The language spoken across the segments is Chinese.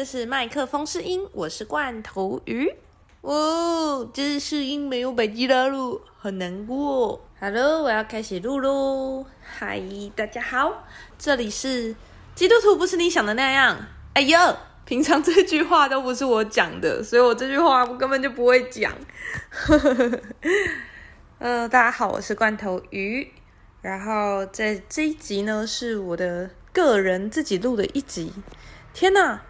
这是麦克风试音，我是罐头鱼。哦，这是试音没有百吉拉录，很难过。Hello，我要开始录喽。嗨，大家好，这里是基督徒不是你想的那样。哎呦，平常这句话都不是我讲的，所以我这句话我根本就不会讲。呃，大家好，我是罐头鱼。然后在这一集呢，是我的个人自己录的一集。天哪！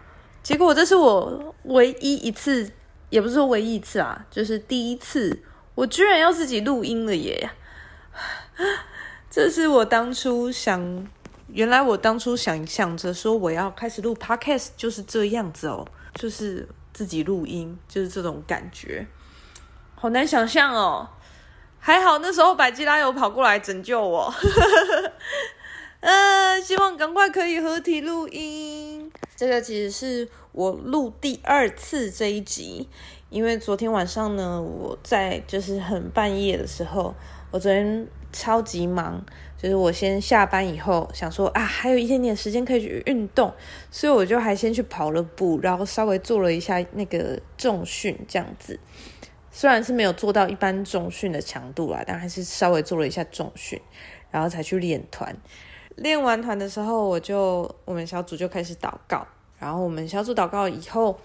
结果这是我唯一一次，也不是说唯一一次啊，就是第一次，我居然要自己录音了耶！这是我当初想，原来我当初想想着说我要开始录 podcast 就是这样子哦，就是自己录音，就是这种感觉，好难想象哦。还好那时候百基拉有跑过来拯救我。呃，希望赶快可以合体录音。这个其实是我录第二次这一集，因为昨天晚上呢，我在就是很半夜的时候，我昨天超级忙，就是我先下班以后想说啊，还有一点点时间可以去运动，所以我就还先去跑了步，然后稍微做了一下那个重训，这样子。虽然是没有做到一般重训的强度啦，但还是稍微做了一下重训，然后才去练团。练完团的时候，我就我们小组就开始祷告，然后我们小组祷告以后，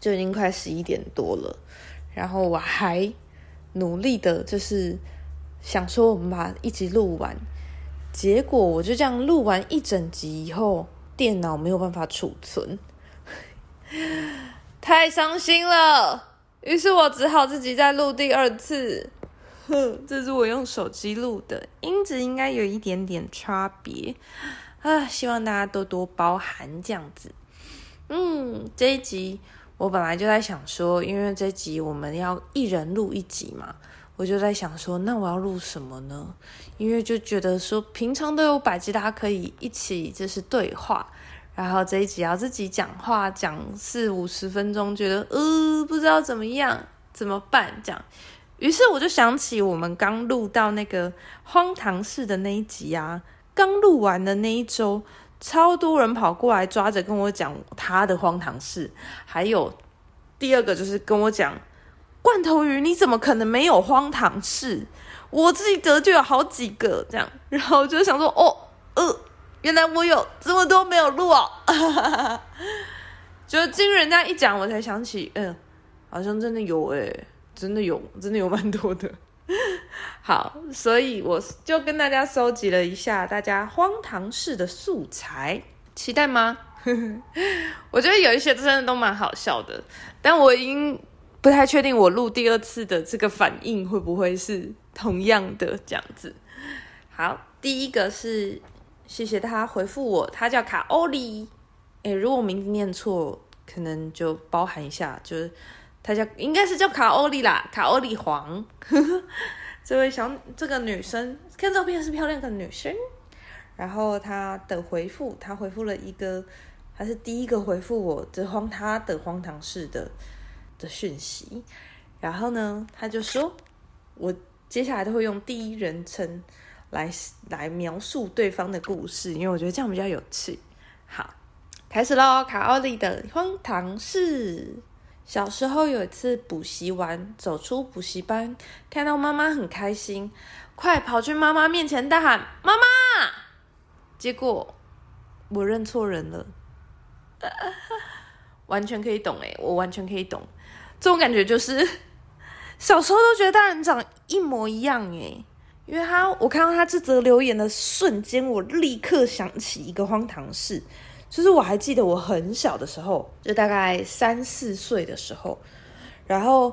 就已经快十一点多了，然后我还努力的，就是想说我们把一集录完，结果我就这样录完一整集以后，电脑没有办法储存，太伤心了，于是我只好自己再录第二次。哼，这是我用手机录的，音质应该有一点点差别 啊，希望大家多多包涵这样子。嗯，这一集我本来就在想说，因为这集我们要一人录一集嘛，我就在想说，那我要录什么呢？因为就觉得说，平常都有百吉拉可以一起就是对话，然后这一集要自己讲话讲四五十分钟，觉得呃不知道怎么样怎么办这样。于是我就想起我们刚录到那个荒唐事的那一集啊，刚录完的那一周，超多人跑过来抓着跟我讲他的荒唐事，还有第二个就是跟我讲罐头鱼，你怎么可能没有荒唐事？我自己得就有好几个这样，然后我就想说哦，呃，原来我有这么多没有录哦，就经人家一讲，我才想起，嗯、好像真的有诶、真的有，真的有蛮多的。好，所以我就跟大家收集了一下大家荒唐式的素材，期待吗？我觉得有一些真的都蛮好笑的，但我已经不太确定我录第二次的这个反应会不会是同样的这样子。好，第一个是谢谢他回复我，他叫卡欧里。诶，如果名字念错，可能就包含一下，就是。她叫应该是叫卡欧里啦，卡欧里黄。这位小这个女生看照片是漂亮的女生，然后她的回复，她回复了一个，她是第一个回复我这荒她的荒唐事的的讯息。然后呢，她就说，我接下来都会用第一人称来来描述对方的故事，因为我觉得这样比较有趣。好，开始喽，卡奥利的荒唐事。小时候有一次补习完，走出补习班，看到妈妈很开心，快跑去妈妈面前大喊“妈妈”，结果我认错人了，完全可以懂诶，我完全可以懂，这种感觉就是 小时候都觉得大人长一模一样诶，因为他我看到他这则留言的瞬间，我立刻想起一个荒唐事。就是我还记得我很小的时候，就大概三四岁的时候，然后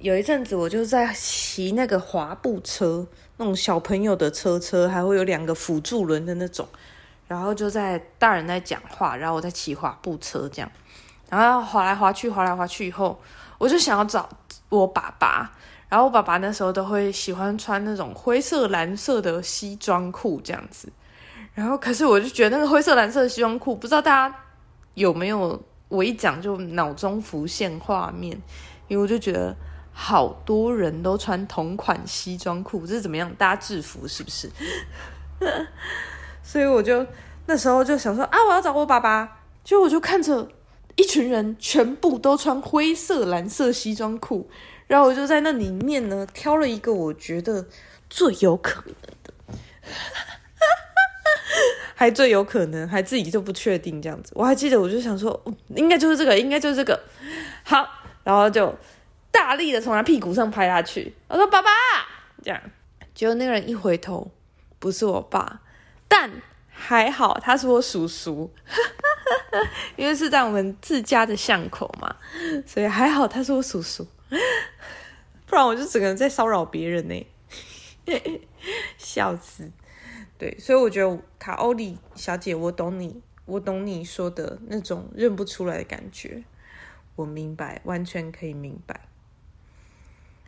有一阵子我就在骑那个滑步车，那种小朋友的车车，还会有两个辅助轮的那种，然后就在大人在讲话，然后我在骑滑步车这样，然后滑来滑去，滑来滑去以后，我就想要找我爸爸，然后我爸爸那时候都会喜欢穿那种灰色蓝色的西装裤这样子。然后可是我就觉得那个灰色蓝色的西装裤，不知道大家有没有？我一讲就脑中浮现画面，因为我就觉得好多人都穿同款西装裤，这是怎么样？搭制服是不是？所以我就那时候就想说啊，我要找我爸爸。就我就看着一群人全部都穿灰色蓝色西装裤，然后我就在那里面呢挑了一个我觉得最有可能的。还最有可能，还自己就不确定这样子。我还记得，我就想说，应该就是这个，应该就是这个。好，然后就大力的从他屁股上拍下去。我说：“爸爸！”这样，结果那个人一回头，不是我爸，但还好他是我叔叔，因为是在我们自家的巷口嘛，所以还好他是我叔叔，不然我就整个人在骚扰别人呢，笑死。对，所以我觉得卡欧里小姐，我懂你，我懂你说的那种认不出来的感觉，我明白，完全可以明白。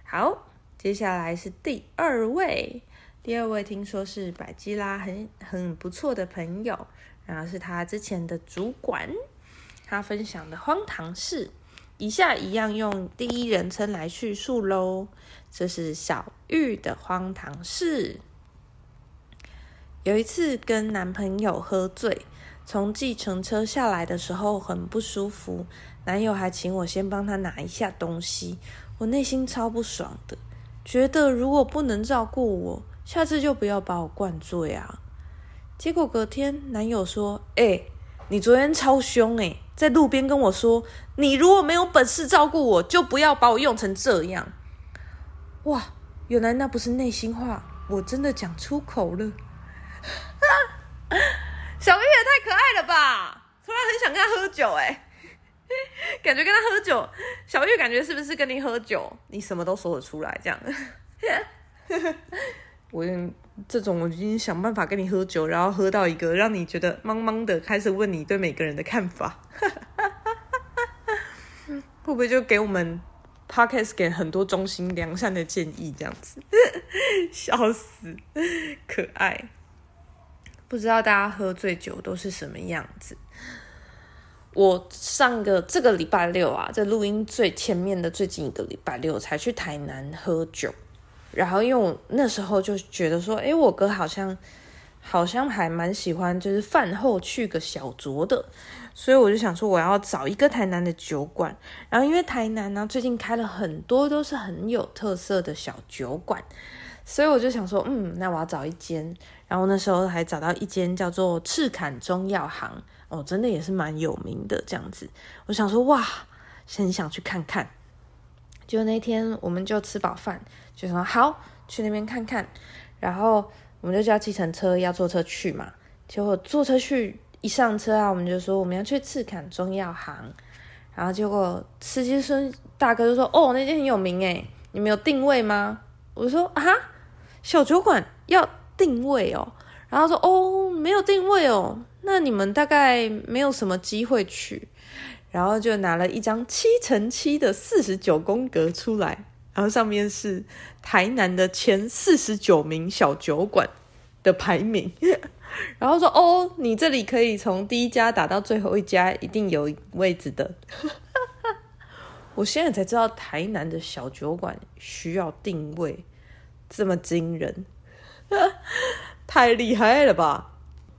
好，接下来是第二位，第二位听说是百基拉很很不错的朋友，然后是他之前的主管，他分享的荒唐事，以下一样用第一人称来叙述喽，这是小玉的荒唐事。有一次跟男朋友喝醉，从计程车下来的时候很不舒服，男友还请我先帮他拿一下东西，我内心超不爽的，觉得如果不能照顾我，下次就不要把我灌醉啊。结果隔天男友说：“欸，你昨天超凶欸，在路边跟我说，你如果没有本事照顾我，就不要把我用成这样。”哇，原来那不是内心话，我真的讲出口了。小玉也太可爱了吧！突然很想跟他喝酒，哎，感觉跟他喝酒，小玉感觉是不是跟你喝酒，你什么都说得出来这样？我用这种我已经想办法跟你喝酒，然后喝到一个让你觉得茫茫的，开始问你对每个人的看法，会不会就给我们 Podcast 给很多忠心良善的建议这样子？笑死，可爱。不知道大家喝醉酒都是什么样子？我上个这个礼拜六啊，在录音最前面的最近一个礼拜六才去台南喝酒，然后因为我那时候就觉得说，诶，我哥好像好像还蛮喜欢，就是饭后去个小酌的，所以我就想说我要找一个台南的酒馆，然后因为台南呢最近开了很多都是很有特色的小酒馆。所以我就想说，嗯，那我要找一间，然后那时候还找到一间叫做赤坎中药行，哦，真的也是蛮有名的这样子。我想说，哇，很想去看看。就那天我们就吃饱饭，就说好去那边看看，然后我们就叫计程车要坐车去嘛。结果坐车去一上车啊，我们就说我们要去赤坎中药行，然后结果司机说大哥就说，哦，那间很有名诶，你们有定位吗？我说啊。小酒馆要定位哦，然后说哦，没有定位哦，那你们大概没有什么机会去，然后就拿了一张七乘七的四十九宫格出来，然后上面是台南的前四十九名小酒馆的排名，然后说哦，你这里可以从第一家打到最后一家，一定有位置的。我现在才知道台南的小酒馆需要定位。这么惊人，太厉害了吧！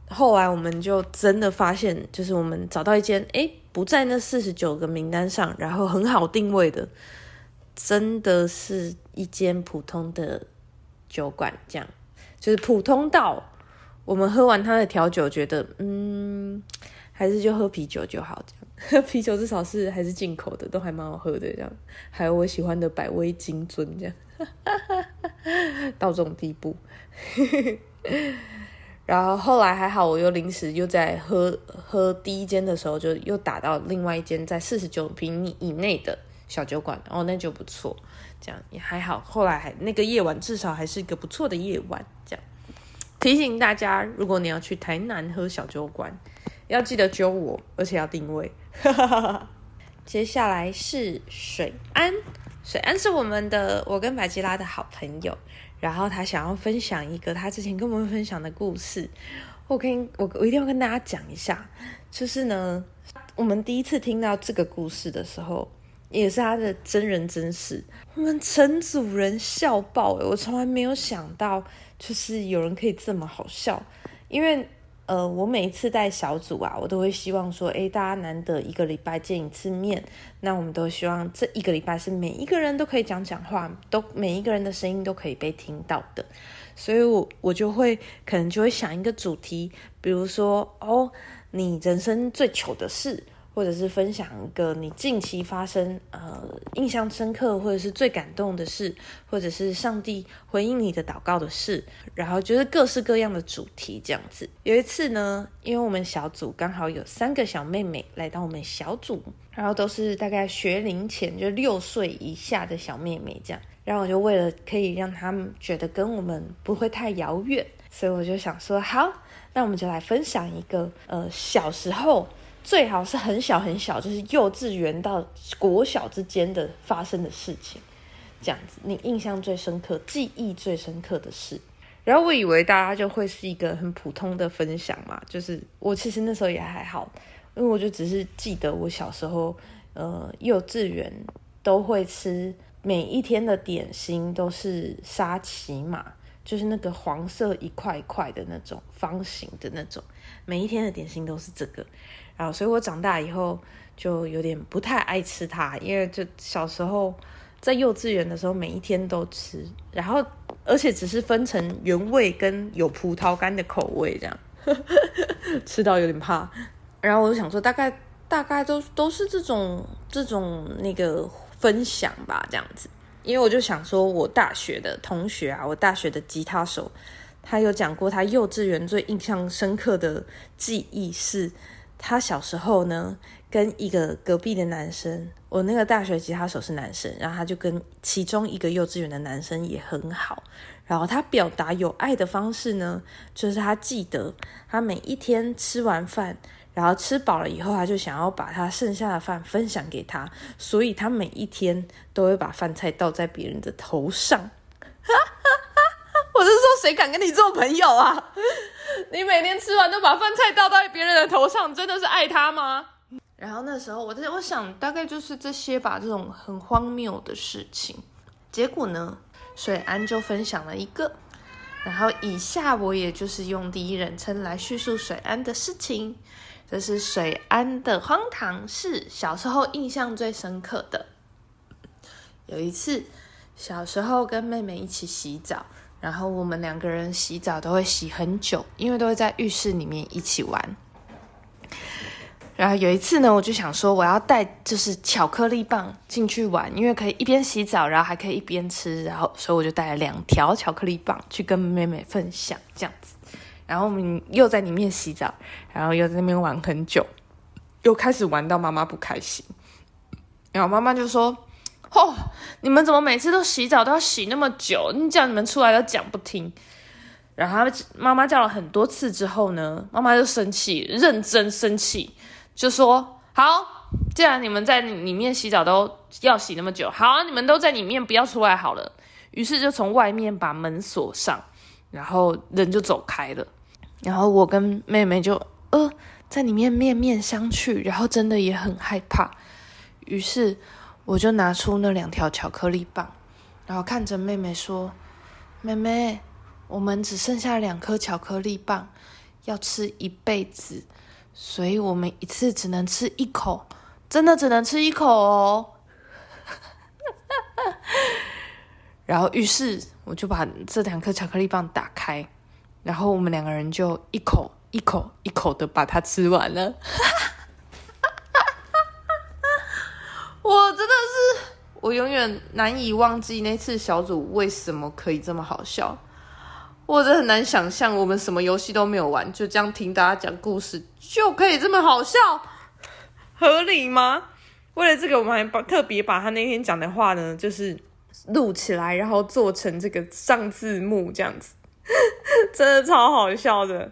后来我们就真的发现，就是我们找到一间，诶，不在那四十九个名单上，然后很好定位的，真的是一间普通的酒馆，这样就是普通到我们喝完他的调酒，觉得嗯，还是就喝啤酒就好，这样喝 啤酒至少是还是进口的，都还蛮好喝的，这样还有我喜欢的百威金樽，这样。到这种地步，然后后来还好，我又临时又在喝喝第一间的时候，就又打到另外一间在四十九平米以内的小酒馆，哦，那就不错，这样也还好。后来还那个夜晚至少还是一个不错的夜晚，这样提醒大家，如果你要去台南喝小酒馆，要记得揪我，而且要定位。接下来是水安。水安是我们的，我跟百吉拉的好朋友，然后他想要分享一个他之前跟我们分享的故事，我跟我我一定要跟大家讲一下，就是呢，我们第一次听到这个故事的时候，也是他的真人真事，我们整组人笑爆诶，我从来没有想到，就是有人可以这么好笑，因为。呃，我每一次带小组啊，我都会希望说，诶，大家难得一个礼拜见一次面，那我们都希望这一个礼拜是每一个人都可以讲讲话，都每一个人的声音都可以被听到的，所以我我就会可能就会想一个主题，比如说，哦，你人生最糗的事。或者是分享一个你近期发生呃印象深刻或者是最感动的事，或者是上帝回应你的祷告的事，然后就是各式各样的主题这样子。有一次呢，因为我们小组刚好有三个小妹妹来到我们小组，然后都是大概学龄前就六岁以下的小妹妹这样，然后我就为了可以让他们觉得跟我们不会太遥远，所以我就想说好，那我们就来分享一个呃小时候。最好是很小很小，就是幼稚园到国小之间的发生的事情，这样子，你印象最深刻、记忆最深刻的事。然后我以为大家就会是一个很普通的分享嘛，就是我其实那时候也还好，因为我就只是记得我小时候，呃，幼稚园都会吃每一天的点心都是沙琪玛，就是那个黄色一块一块的那种方形的那种，每一天的点心都是这个。然后，所以我长大以后就有点不太爱吃它，因为就小时候在幼稚园的时候，每一天都吃，然后而且只是分成原味跟有葡萄干的口味这样，吃到有点怕。然后我就想说，大概大概都都是这种这种那个分享吧，这样子。因为我就想说，我大学的同学啊，我大学的吉他手，他有讲过他幼稚园最印象深刻的记忆是。他小时候呢，跟一个隔壁的男生，我那个大学吉他手是男生，然后他就跟其中一个幼稚园的男生也很好。然后他表达有爱的方式呢，就是他记得他每一天吃完饭，然后吃饱了以后，他就想要把他剩下的饭分享给他，所以他每一天都会把饭菜倒在别人的头上。我是说，谁敢跟你做朋友啊？你每天吃完都把饭菜倒在别人的头上，真的是爱他吗？然后那时候我在我想，大概就是这些吧，这种很荒谬的事情。结果呢，水安就分享了一个，然后以下我也就是用第一人称来叙述水安的事情。这是水安的荒唐事，小时候印象最深刻的。有一次，小时候跟妹妹一起洗澡。然后我们两个人洗澡都会洗很久，因为都会在浴室里面一起玩。然后有一次呢，我就想说我要带就是巧克力棒进去玩，因为可以一边洗澡，然后还可以一边吃。然后所以我就带了两条巧克力棒去跟妹妹分享这样子。然后我们又在里面洗澡，然后又在那边玩很久，又开始玩到妈妈不开心。然后妈妈就说。哦，你们怎么每次都洗澡都要洗那么久？你叫你们出来都讲不听。然后妈妈叫了很多次之后呢，妈妈就生气，认真生气，就说：“好，既然你们在里面洗澡都要洗那么久，好，你们都在里面不要出来好了。”于是就从外面把门锁上，然后人就走开了。然后我跟妹妹就呃在里面面面相觑，然后真的也很害怕。于是。我就拿出那两条巧克力棒，然后看着妹妹说：“妹妹，我们只剩下两颗巧克力棒，要吃一辈子，所以我们一次只能吃一口，真的只能吃一口哦。”然后，于是我就把这两颗巧克力棒打开，然后我们两个人就一口一口一口的把它吃完了。我真的是，我永远难以忘记那次小组为什么可以这么好笑。我真的很难想象，我们什么游戏都没有玩，就这样听大家讲故事就可以这么好笑，合理吗？为了这个，我们还把特别把他那天讲的话呢，就是录起来，然后做成这个上字幕这样子，真的超好笑的。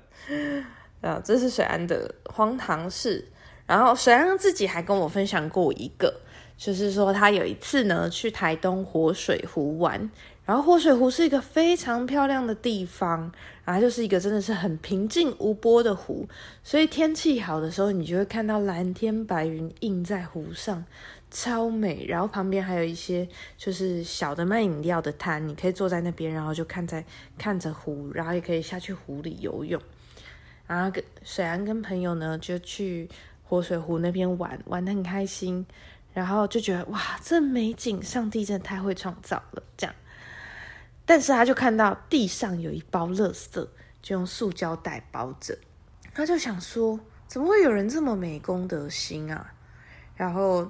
啊，这是水安的荒唐事。然后水安自己还跟我分享过一个。就是说，他有一次呢，去台东活水湖玩，然后活水湖是一个非常漂亮的地方，然后就是一个真的是很平静无波的湖，所以天气好的时候，你就会看到蓝天白云映在湖上，超美。然后旁边还有一些就是小的卖饮料的摊，你可以坐在那边，然后就看在看着湖，然后也可以下去湖里游泳。然后跟水安跟朋友呢就去活水湖那边玩，玩得很开心，然后就觉得哇，这美景，上帝真的太会创造了，这样。但是他就看到地上有一包垃圾，就用塑胶袋包着。他就想说，怎么会有人这么没公德心啊？然后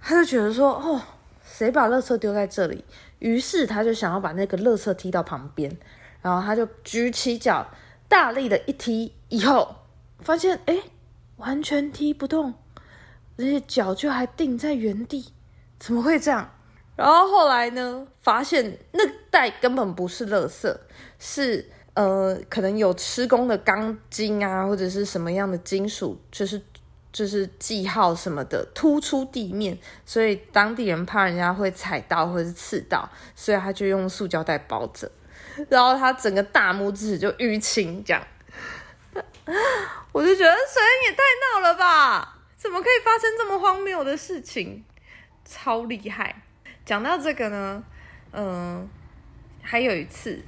他就觉得说，哦，谁把垃圾丢在这里？于是他就想要把那个垃圾踢到旁边。然后他就举起脚，大力的一踢，以后发现，哎，完全踢不动，而且脚就还定在原地。怎么会这样？然后后来呢，发现那袋根本不是垃圾，是呃，可能有施工的钢筋啊，或者是什么样的金属，就是就是记号什么的突出地面，所以当地人怕人家会踩到或者是刺到，所以他就用塑胶袋包着。然后他整个大拇指就淤青，这样，我就觉得水恩也太闹了吧？怎么可以发生这么荒谬的事情？超厉害！讲到这个呢，嗯、呃，还有一次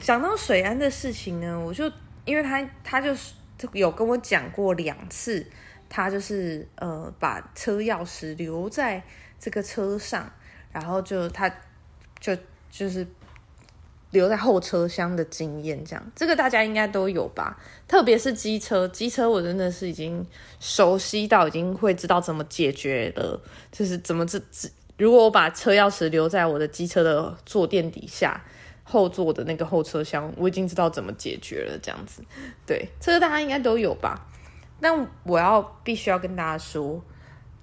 讲到水安的事情呢，我就因为他他就是有跟我讲过两次，他就是呃把车钥匙留在这个车上，然后就他就就是留在后车厢的经验，这样这个大家应该都有吧？特别是机车，机车我真的是已经熟悉到已经会知道怎么解决了，就是怎么这这。如果我把车钥匙留在我的机车的坐垫底下，后座的那个后车厢，我已经知道怎么解决了。这样子，对，这个大家应该都有吧？但我要必须要跟大家说，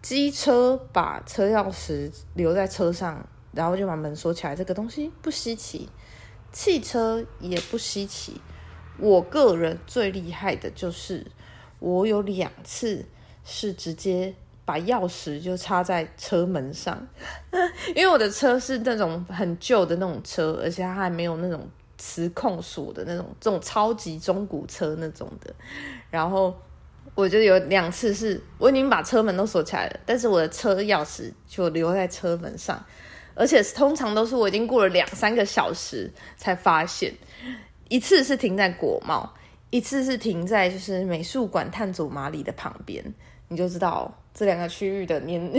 机车把车钥匙留在车上，然后就把门锁起来，这个东西不稀奇。汽车也不稀奇。我个人最厉害的就是，我有两次是直接。把钥匙就插在车门上，因为我的车是那种很旧的那种车，而且它还没有那种磁控锁的那种，这种超级中古车那种的。然后我就有两次是我已经把车门都锁起来了，但是我的车钥匙就留在车门上，而且通常都是我已经过了两三个小时才发现。一次是停在国贸，一次是停在就是美术馆探祖马里的旁边，你就知道。这两个区域的年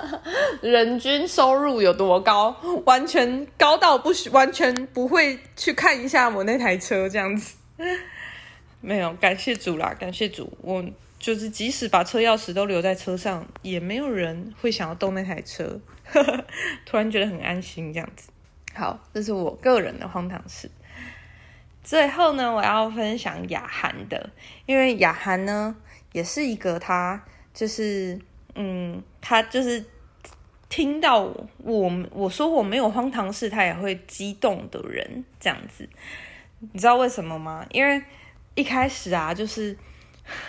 人均收入有多高？完全高到不，完全不会去看一下我那台车这样子。没有，感谢主啦，感谢主。我就是即使把车钥匙都留在车上，也没有人会想要动那台车。突然觉得很安心这样子。好，这是我个人的荒唐事。最后呢，我要分享雅涵的，因为雅涵呢也是一个他。就是，嗯，他就是听到我我说我没有荒唐事，他也会激动的人，这样子。你知道为什么吗？因为一开始啊，就是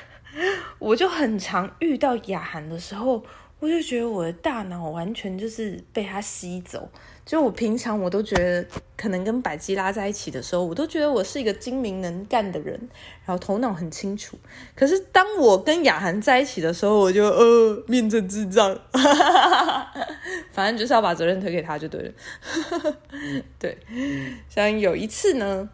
我就很常遇到雅涵的时候，我就觉得我的大脑完全就是被他吸走。就我平常我都觉得，可能跟百基拉在一起的时候，我都觉得我是一个精明能干的人，然后头脑很清楚。可是当我跟雅涵在一起的时候，我就呃变成智障，反正就是要把责任推给他就对了。对，像有一次呢，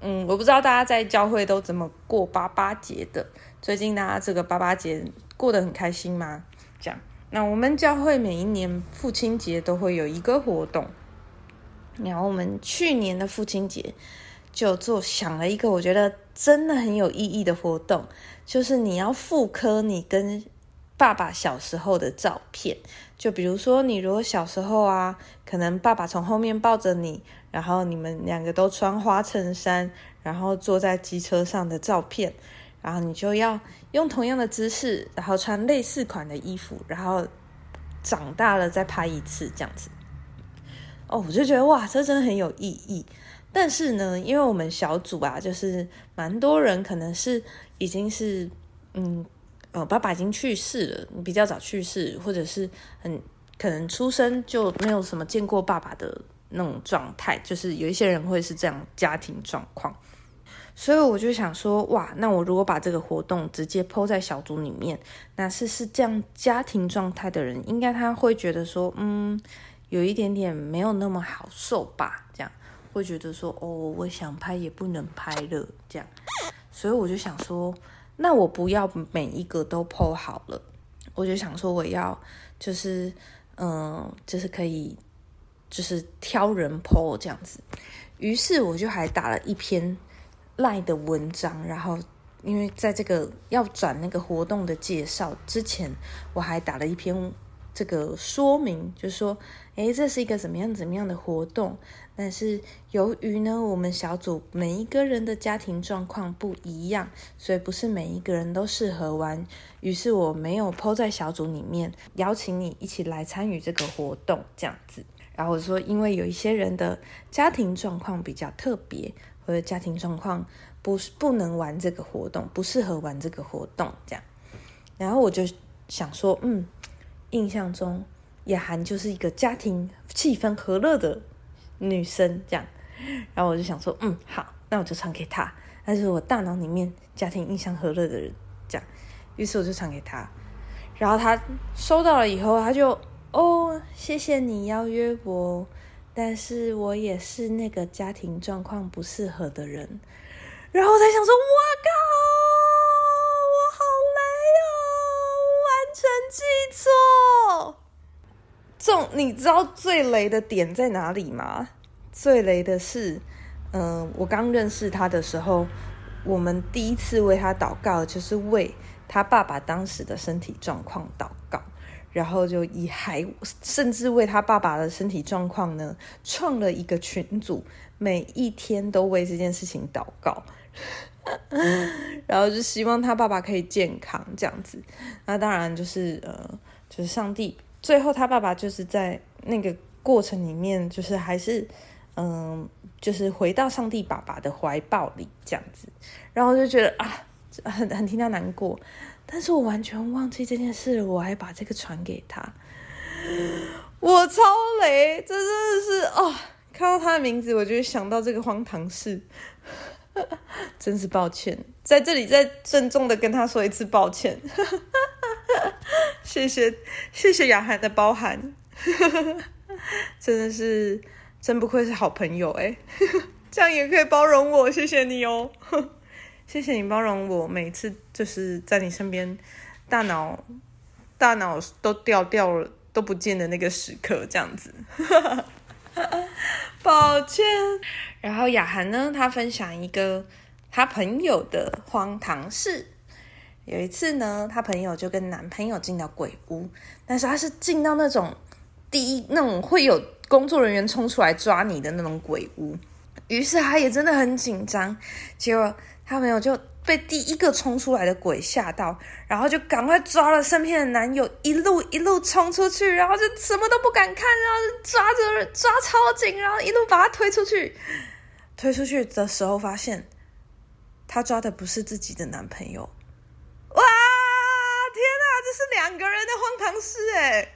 嗯，我不知道大家在教会都怎么过八八节的，最近大家这个八八节过得很开心吗？这样。那我们教会每一年父亲节都会有一个活动，然后我们去年的父亲节就做想了一个我觉得真的很有意义的活动，就是你要复刻你跟爸爸小时候的照片，就比如说你如果小时候啊，可能爸爸从后面抱着你，然后你们两个都穿花衬衫，然后坐在机车上的照片。然后你就要用同样的姿势，然后穿类似款的衣服，然后长大了再拍一次这样子。哦，我就觉得哇，这真的很有意义。但是呢，因为我们小组啊，就是蛮多人可能是已经是嗯呃，爸爸已经去世了，比较早去世，或者是很可能出生就没有什么见过爸爸的那种状态，就是有一些人会是这样家庭状况。所以我就想说，哇，那我如果把这个活动直接抛在小组里面，那是是这样家庭状态的人，应该他会觉得说，嗯，有一点点没有那么好受吧？这样会觉得说，哦，我想拍也不能拍了，这样。所以我就想说，那我不要每一个都 po 好了，我就想说我要就是，嗯，就是可以，就是挑人 po 这样子。于是我就还打了一篇赖的文章，然后因为在这个要转那个活动的介绍之前，我还打了一篇这个说明，就说，诶，这是一个怎么样怎么样的活动。但是由于呢，我们小组每一个人的家庭状况不一样，所以不是每一个人都适合玩。于是我没有抛在小组里面邀请你一起来参与这个活动，这样子。然后我说，因为有一些人的家庭状况比较特别，我的家庭状况不是不能玩这个活动，不适合玩这个活动，这样。然后我就想说，嗯，印象中雅涵就是一个家庭气氛和乐的。女生这样，然后我就想说，嗯，好，那我就传给他。但是我大脑里面家庭印象和乐的人，这样。于是我就传给他，然后他收到了以后，他就哦，谢谢你邀约我，但是我也是那个家庭状况不适合的人。然后我才想说，哇靠，我好雷哦，完全记错。这你知道最雷的点在哪里吗？最雷的是，嗯、我刚认识他的时候，我们第一次为他祷告，就是为他爸爸当时的身体状况祷告，然后就以还甚至为他爸爸的身体状况呢，创了一个群组，每一天都为这件事情祷告，然后就希望他爸爸可以健康这样子。那当然就是呃，就是上帝。最后，他爸爸就是在那个过程里面，就是还是，嗯，就是回到上帝爸爸的怀抱里这样子，然后就觉得啊，很很替他难过，但是我完全忘记这件事，我还把这个传给他，我超雷，这真的是哦，看到他的名字，我就想到这个荒唐事，真是抱歉，在这里再郑重的跟他说一次抱歉。谢谢谢谢雅涵的包涵，真的是真不愧是好朋友哎，这样也可以包容我，谢谢你哦，谢谢你包容我，每次就是在你身边，大脑大脑都掉掉了都不见的那个时刻，这样子，抱歉。然后雅涵呢，他分享一个他朋友的荒唐事。有一次呢，她朋友就跟男朋友进到鬼屋，但是他是进到那种第一那种会有工作人员冲出来抓你的那种鬼屋，于是他也真的很紧张。结果他朋友就被第一个冲出来的鬼吓到，然后就赶快抓了身边的男友，一路一路冲出去，然后就什么都不敢看，然后就抓着抓超紧，然后一路把他推出去。推出去的时候发现，他抓的不是自己的男朋友。这是两个人的荒唐事哎，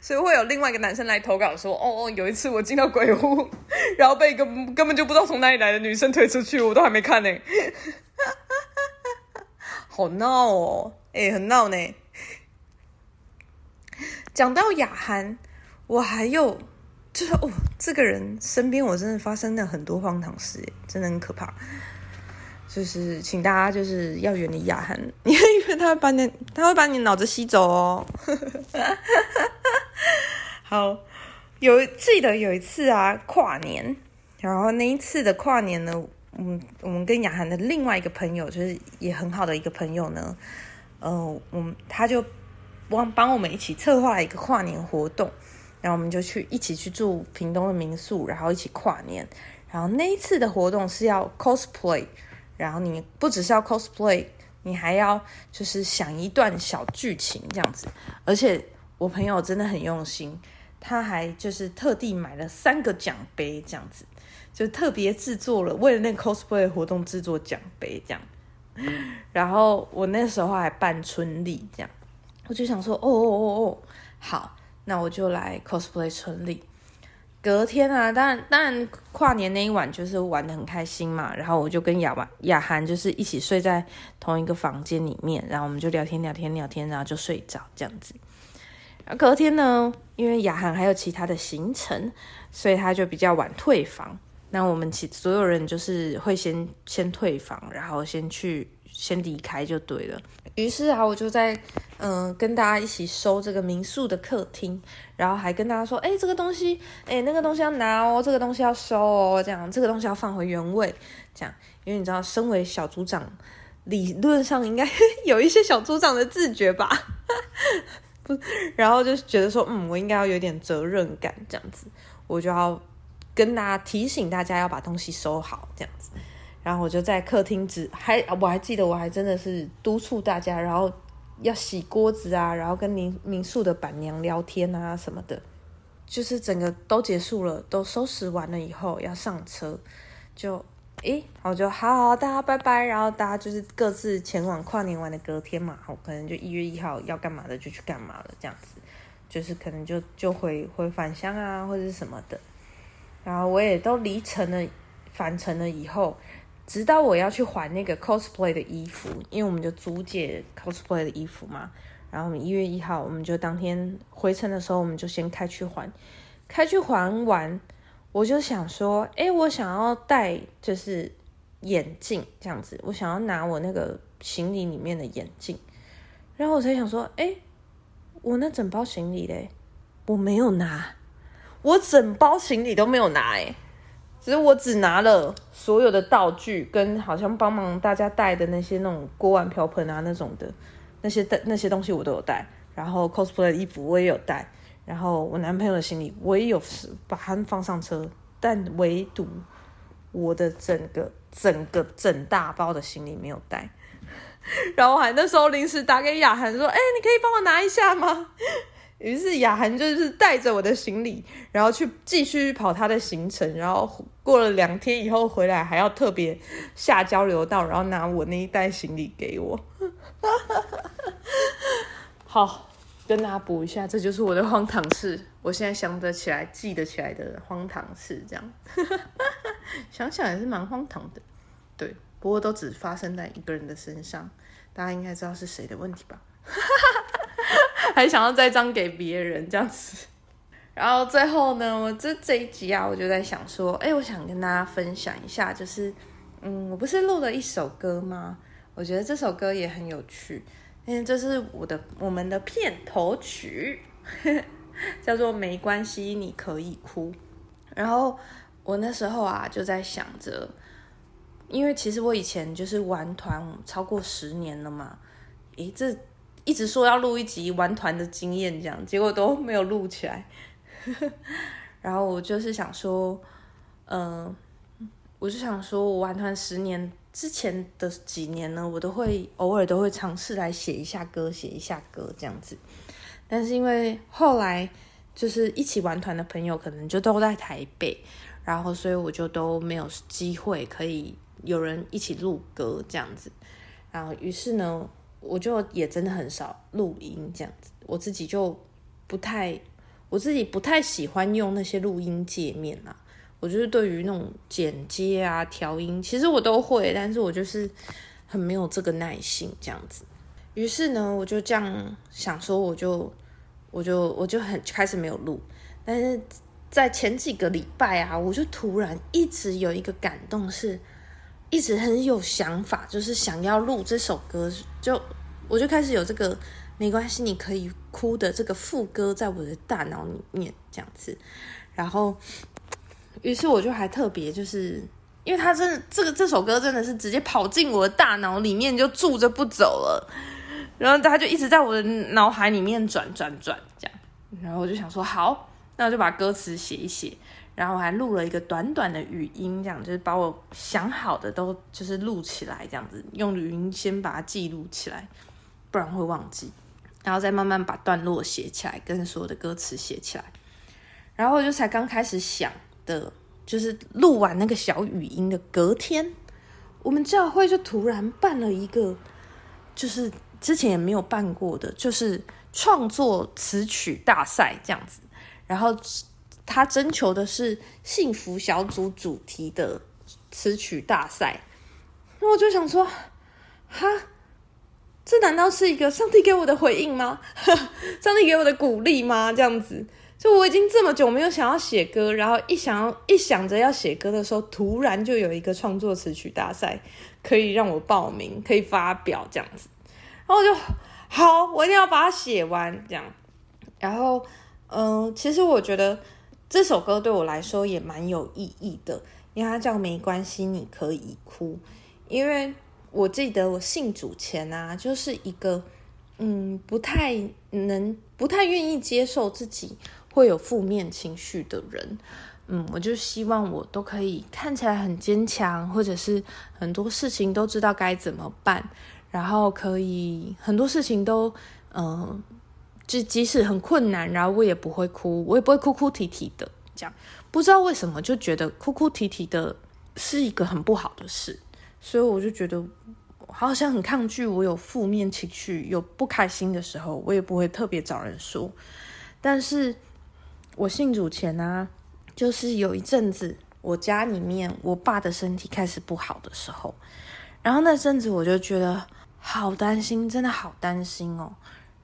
所以会有另外一个男生来投稿说：“哦哦，有一次我进到鬼屋，然后被一个根本就不知道从哪里来的女生推出去，我都还没看呢，好闹哦，哎，很闹呢。”讲到雅涵，我还有就是哦，这个人身边我真的发生了很多荒唐事，真的很可怕。就是，请大家就是要远离雅涵，因为他会把你，他会把你脑子吸走哦。好，有记得有一次啊，跨年，然后那一次的跨年呢，我们我们跟雅涵的另外一个朋友，就是也很好的一个朋友呢，呃，我们他就帮帮我们一起策划一个跨年活动，然后我们就去一起去住屏东的民宿，然后一起跨年，然后那一次的活动是要 cosplay。然后你不只是要 cosplay，你还要就是想一段小剧情这样子。而且我朋友真的很用心，他还就是特地买了三个奖杯这样子，就特别制作了为了那个 cosplay 活动制作奖杯这样。然后我那时候还办春丽这样，我就想说，哦哦哦哦，好，那我就来 cosplay 春丽。隔天啊，当然当然跨年那一晚就是玩的很开心嘛，然后我就跟雅婉雅涵就是一起睡在同一个房间里面，然后我们就聊天聊天聊天，然后就睡着这样子。隔天呢，因为雅涵还有其他的行程，所以他就比较晚退房。那我们其所有人就是会先先退房，然后先去先离开就对了。于是啊，我就在嗯、跟大家一起收这个民宿的客厅，然后还跟大家说，哎，这个东西，哎，那个东西要拿哦，这个东西要收哦，这样这个东西要放回原位，这样，因为你知道，身为小组长，理论上应该 有一些小组长的自觉吧，不，然后就觉得说，嗯，我应该要有点责任感，这样子，我就要。跟大家提醒大家要把东西收好，这样子，然后我就在客厅只还我还记得我还真的是督促大家，然后要洗锅子啊，然后跟民民宿的板娘聊天啊什么的，就是整个都结束了，都收拾完了以后要上车，就诶，我就好好大家拜拜，然后大家就是各自前往跨年玩的隔天嘛，我可能就一月一号要干嘛的就去干嘛了，这样子，就是可能就就回回返乡啊或者什么的。然后我也都离城了，返程了以后，直到我要去还那个 cosplay 的衣服，因为我们就租借 cosplay 的衣服嘛。然后我们一月一号，我们就当天回程的时候，我们就先开去还，开去还完，我就想说，哎，我想要戴就是眼镜这样子，我想要拿我那个行李里面的眼镜，然后我才想说，哎，我那整包行李嘞，我没有拿。我整包行李都没有拿诶，只是我只拿了所有的道具跟好像帮忙大家带的那些那种锅碗瓢盆啊那种的那些带那些东西我都有带，然后 cosplay 的衣服我也有带，然后我男朋友的行李我也有是把他们放上车，但唯独我的整个整个整大包的行李没有带，然后还那时候临时打给雅涵说，哎，你可以帮我拿一下吗？于是雅涵就是带着我的行李，然后去继续跑他的行程，然后过了两天以后回来，还要特别下交流道，然后拿我那一袋行李给我。好，跟大家补一下，这就是我的荒唐事。我现在想得起来、记得起来的荒唐事，这样 想想也是蛮荒唐的。对，不过都只发生在一个人的身上，大家应该知道是谁的问题吧？哈哈哈 还想要栽赃给别人这样子，然后最后呢，我这这一集啊，我就在想说，哎，我想跟大家分享一下，就是，嗯，我不是录了一首歌吗？我觉得这首歌也很有趣，因为这是我的我们的片头曲，叫做《没关系，你可以哭》。然后我那时候啊，就在想着，因为其实我以前就是玩团超过十年了嘛，诶，这。一直说要录一集玩团的经验，这样结果都没有录起来。然后我就是想说，嗯、我就想说，我玩团十年之前的几年呢，我都会偶尔都会尝试来写一下歌，写一下歌这样子。但是因为后来就是一起玩团的朋友可能就都在台北，然后所以我就都没有机会可以有人一起录歌这样子。然后于是呢。我就也真的很少录音这样子，我自己就不太，我自己不太喜欢用那些录音界面啊。我就是对于那种剪接啊、调音，其实我都会，但是我就是很没有这个耐性这样子。于是呢，我就这样想说，我就我就我就很开始没有录。但是在前几个礼拜啊，我就突然一直有一个感动是。一直很有想法，就是想要录这首歌，就我就开始有这个没关系，你可以哭的这个副歌在我的大脑里面这样子，然后，于是我就还特别就是，因为他真的这个这首歌真的是直接跑进我的大脑里面就住着不走了，然后他就一直在我的脑海里面转转转这样，然后我就想说好，那我就把歌词写一写。然后我还录了一个短短的语音，这样就是把我想好的都就是录起来，这样子用语音先把它记录起来，不然会忘记。然后再慢慢把段落写起来，跟所有的歌词写起来。然后我就才刚开始想的，就是录完那个小语音的隔天，我们教会就突然办了一个，就是之前也没有办过的，就是创作词曲大赛这样子。然后。他征求的是幸福小组主题的词曲大赛，那我就想说，哈，这难道是一个上帝给我的回应吗？上帝给我的鼓励吗？这样子，就我已经这么久没有想要写歌，然后一想要一想着要写歌的时候，突然就有一个创作词曲大赛可以让我报名，可以发表这样子，然后就好，我一定要把它写完这样，然后嗯、其实我觉得。这首歌对我来说也蛮有意义的，因为它叫《没关系，你可以哭》。因为我记得我信主前啊，就是一个嗯不太能、不太愿意接受自己会有负面情绪的人。嗯，我就希望我都可以看起来很坚强，或者是很多事情都知道该怎么办，然后可以很多事情都嗯。就即使很困难，然后我也不会哭，我也不会哭哭啼啼的。这样不知道为什么就觉得哭哭啼啼的是一个很不好的事，所以我就觉得好像很抗拒。我有负面情绪、有不开心的时候，我也不会特别找人说。但是我信主前啊，就是有一阵子，我家里面我爸的身体开始不好的时候，然后那阵子我就觉得好担心，真的好担心哦。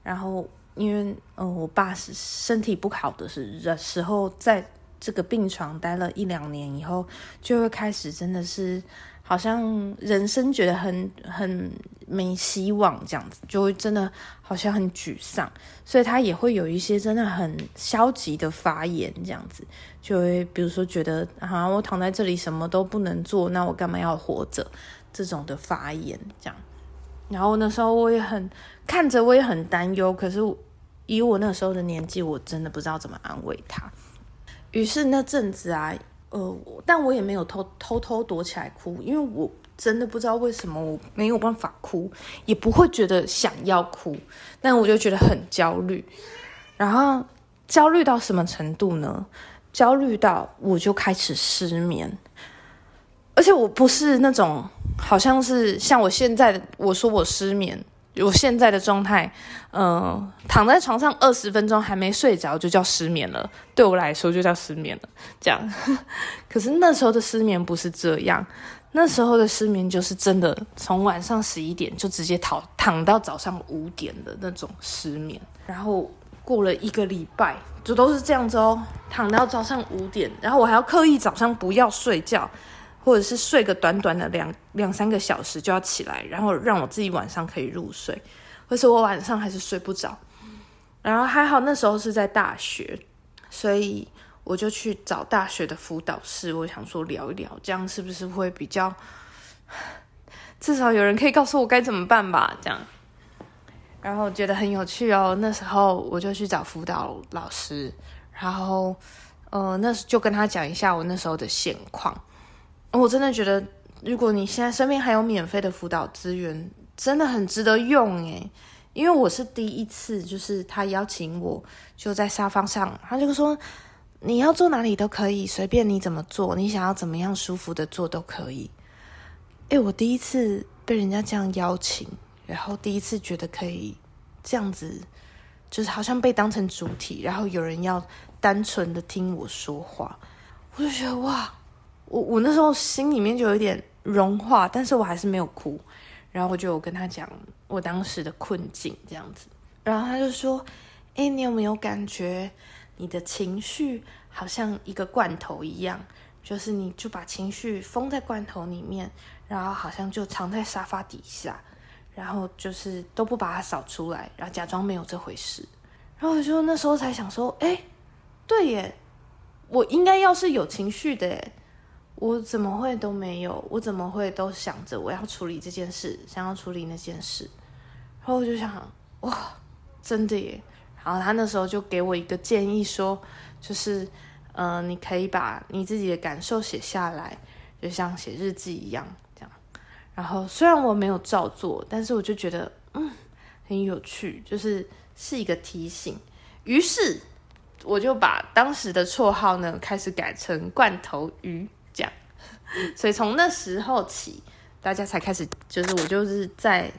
然后。因为，呃，我爸是身体不好的时时候，在这个病床待了一两年以后，就会开始真的是好像人生觉得很很没希望这样子，就会真的好像很沮丧，所以他也会有一些真的很消极的发言这样子，就会比如说觉得啊，我躺在这里什么都不能做，那我干嘛要活着？这种的发言这样，然后那时候我也很看着，我也很担忧，可是。以我那时候的年纪，我真的不知道怎么安慰他。于是那阵子啊，呃，但我也没有偷偷偷躲起来哭，因为我真的不知道为什么我没有办法哭，也不会觉得想要哭，但我就觉得很焦虑。然后焦虑到什么程度呢？焦虑到我就开始失眠，而且我不是那种好像是像我现在，我说我失眠。我现在的状态，嗯、躺在床上二十分钟还没睡着就叫失眠了，对我来说就叫失眠了。这样，可是那时候的失眠不是这样，那时候的失眠就是真的从晚上十一点就直接躺躺到早上五点的那种失眠，然后过了一个礼拜就都是这样子哦，躺到早上五点，然后我还要刻意早上不要睡觉。或者是睡个短短的两两三个小时就要起来，然后让我自己晚上可以入睡，可是我晚上还是睡不着。然后还好那时候是在大学，所以我就去找大学的辅导室，我想说聊一聊，这样是不是会比较，至少有人可以告诉我该怎么办吧？这样，然后觉得很有趣哦。那时候我就去找辅导老师，然后呃，那就跟他讲一下我那时候的现况。我真的觉得，如果你现在身边还有免费的辅导资源，真的很值得用诶。因为我是第一次，就是他邀请我，就在沙发上，他就说你要坐哪里都可以，随便你怎么做，你想要怎么样舒服的坐都可以。诶，我第一次被人家这样邀请，然后第一次觉得可以这样子，就是好像被当成主体，然后有人要单纯的听我说话，我就觉得哇。我我那时候心里面就有一点融化，但是我还是没有哭。然后我就跟他讲我当时的困境这样子，然后他就说：“诶，你有没有感觉你的情绪好像一个罐头一样？就是你就把情绪封在罐头里面，然后好像就藏在沙发底下，然后就是都不把它扫出来，然后假装没有这回事。”然后我就那时候才想说：“诶，对耶，我应该要是有情绪的。”我怎么会都没有？我怎么会都想着我要处理这件事，想要处理那件事？然后我就想，哇，真的耶！然后他那时候就给我一个建议说，就是，嗯、你可以把你自己的感受写下来，就像写日记一样，这样。然后虽然我没有照做，但是我就觉得，嗯，很有趣，就是是一个提醒。于是我就把当时的绰号呢，开始改成罐头鱼。所以从那时候起，大家才开始，就是我就是在，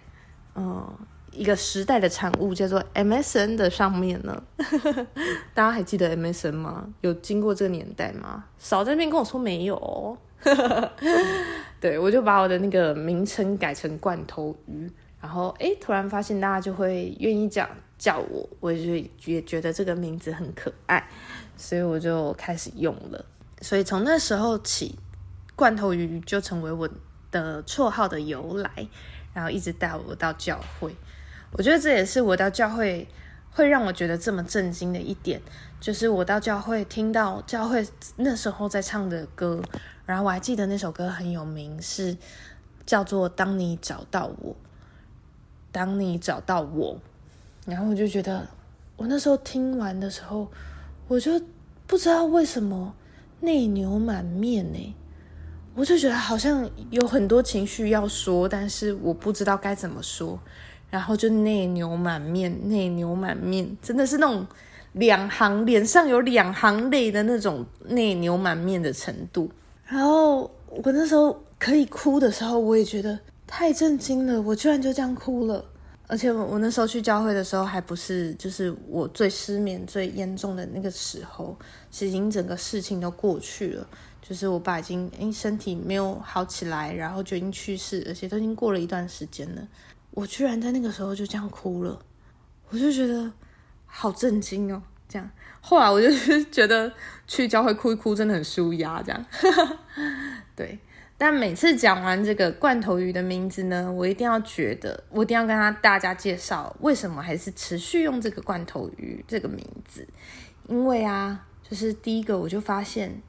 嗯，一个时代的产物，叫做 MSN 的上面呢。大家还记得 MSN 吗？有经过这个年代吗？少在那边跟我说没有哦。对，我就把我的那个名称改成罐头鱼，然后哎，突然发现大家就会愿意这样叫我，我就也觉得这个名字很可爱，所以我就开始用了。所以从那时候起，罐头鱼就成为我的绰号的由来，然后一直带我到教会。我觉得这也是我到教会会让我觉得这么震惊的一点，就是我到教会听到教会那时候在唱的歌，然后我还记得那首歌很有名，是叫做《当你找到我》，当你找到我，然后我就觉得我那时候听完的时候，我就不知道为什么内牛满面呢，我就觉得好像有很多情绪要说，但是我不知道该怎么说。然后就内牛满面，内牛满面，真的是那种两行脸上有两行泪的那种内牛满面的程度。然后我那时候可以哭的时候，我也觉得太震惊了，我居然就这样哭了。而且我我那时候去教会的时候，还不是就是我最失眠最严重的那个时候，是已经整个事情都过去了，就是我爸已经因身体没有好起来，然后就已经去世，而且都已经过了一段时间了。我居然在那个时候就这样哭了，我就觉得好震惊哦。这样，后来我就 觉得去教会哭一哭真的很舒压。这样，对。但每次讲完这个罐头鱼的名字呢，我一定要觉得，我一定要跟他大家介绍为什么还是持续用这个罐头鱼这个名字。因为啊，就是第一个我就发现，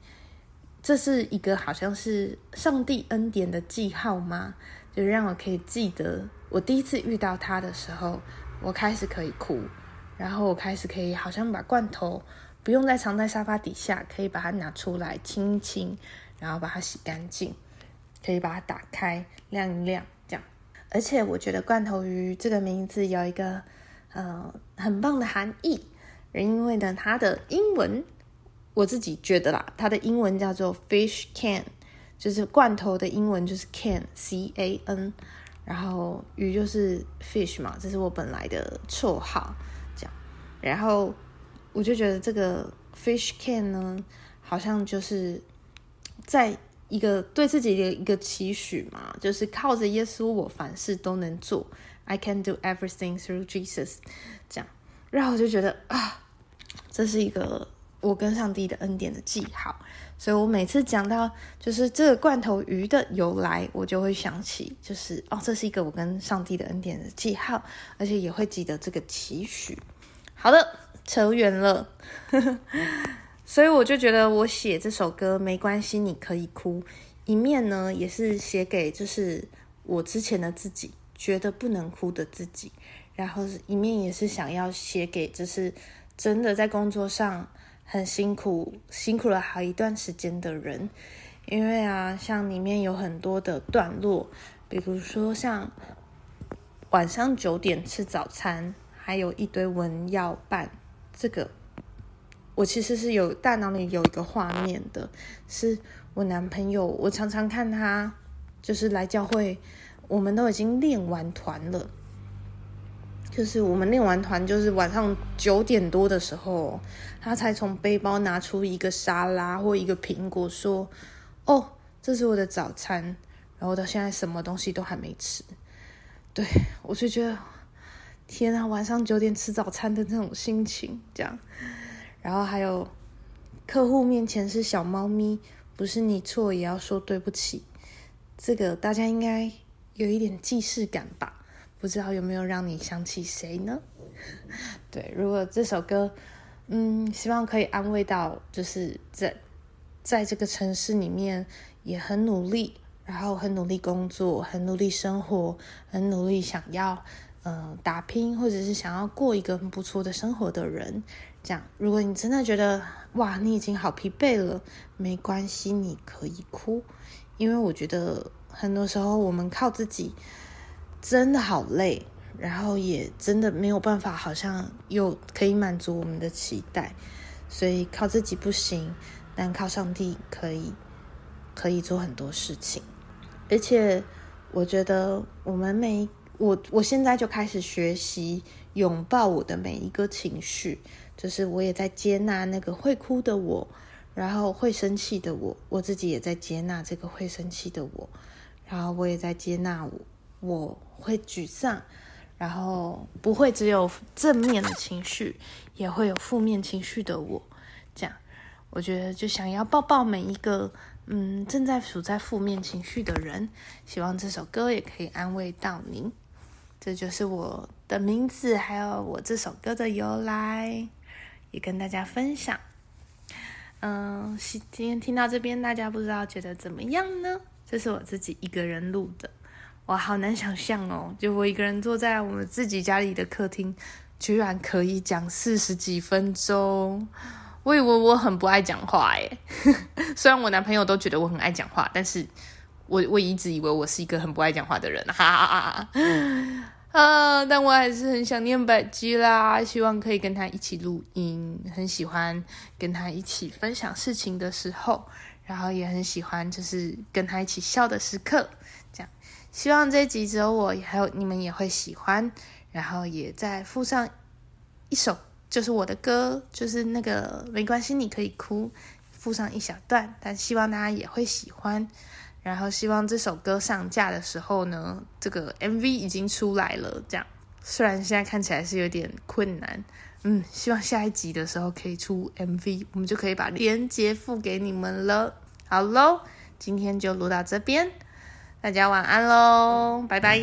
这是一个好像是上帝恩典的记号吗？就让我可以记得。我第一次遇到他的时候，我开始可以哭，然后我开始可以好像把罐头不用再藏在沙发底下，可以把它拿出来清一清，然后把它洗干净，可以把它打开晾一晾，这样。而且我觉得罐头鱼这个名字有一个呃很棒的含义，因为呢它的英文我自己觉得啦，它的英文叫做 fish can，就是罐头的英文就是 can，c a n。然后鱼就是 fish 嘛，这是我本来的绰号，这样。然后我就觉得这个 fish can 呢，好像就是在一个对自己的一个期许嘛，就是靠着耶稣，我凡事都能做。I can do everything through Jesus，这样。然后我就觉得啊，这是一个我跟上帝的恩典的记号。所以我每次讲到就是这个罐头鱼的由来，我就会想起，就是哦，这是一个我跟上帝的恩典的记号，而且也会记得这个期许。好的，扯远了，所以我就觉得我写这首歌没关系，你可以哭。一面呢，也是写给就是我之前的自己，觉得不能哭的自己，然后一面也是想要写给就是真的在工作上。很辛苦，辛苦了好一段时间的人，因为啊，像里面有很多的段落，比如说像晚上九点吃早餐，还有一堆文要办，这个我其实是有大脑里有一个画面的，是我男朋友，我常常看他就是来教会，我们都已经练完团了。就是我们练完团，就是晚上九点多的时候，他才从背包拿出一个沙拉或一个苹果，说：“哦，这是我的早餐。”然后到现在什么东西都还没吃。对，我就觉得，天啊，晚上九点吃早餐的那种心情，这样。然后还有客户面前是小猫咪，不是你错也要说对不起。这个大家应该有一点既视感吧。不知道有没有让你想起谁呢？对，如果这首歌，嗯，希望可以安慰到，就是在在这个城市里面也很努力，然后很努力工作，很努力生活，很努力想要嗯、呃、打拼，或者是想要过一个很不错的生活的人。这样，如果你真的觉得哇，你已经好疲惫了，没关系，你可以哭，因为我觉得很多时候我们靠自己。真的好累，然后也真的没有办法，好像又可以满足我们的期待，所以靠自己不行，但靠上帝可以，可以做很多事情。而且我觉得我们每我我现在就开始学习拥抱我的每一个情绪，就是我也在接纳那个会哭的我，然后会生气的我，我自己也在接纳这个会生气的我，然后我也在接纳我我会沮丧，然后不会只有正面的情绪，也会有负面情绪的我，这样，我觉得就想要抱抱每一个。嗯，正在处在负面情绪的人，希望这首歌也可以安慰到您。这就是我的名字，还有我这首歌的由来，也跟大家分享。嗯，今天听到这边，大家不知道觉得怎么样呢？这是我自己一个人录的，我好难想象哦，就我一个人坐在我们自己家里的客厅，居然可以讲四十几分钟。我以为我很不爱讲话耶，虽然我男朋友都觉得我很爱讲话，但是我我一直以为我是一个很不爱讲话的人，哈哈哈哈 啊！但我还是很想念百基啦，希望可以跟他一起录音，很喜欢跟他一起分享事情的时候，然后也很喜欢就是跟他一起笑的时刻。希望这一集只有我，还有你们也会喜欢，然后也再附上一首。就是我的歌，就是那个没关系，你可以哭，附上一小段，但希望大家也会喜欢。然后希望这首歌上架的时候呢，这个 MV 已经出来了。这样，虽然现在看起来是有点困难，嗯，希望下一集的时候可以出 MV，我们就可以把链接附给你们了。好喽，今天就录到这边，大家晚安喽拜拜。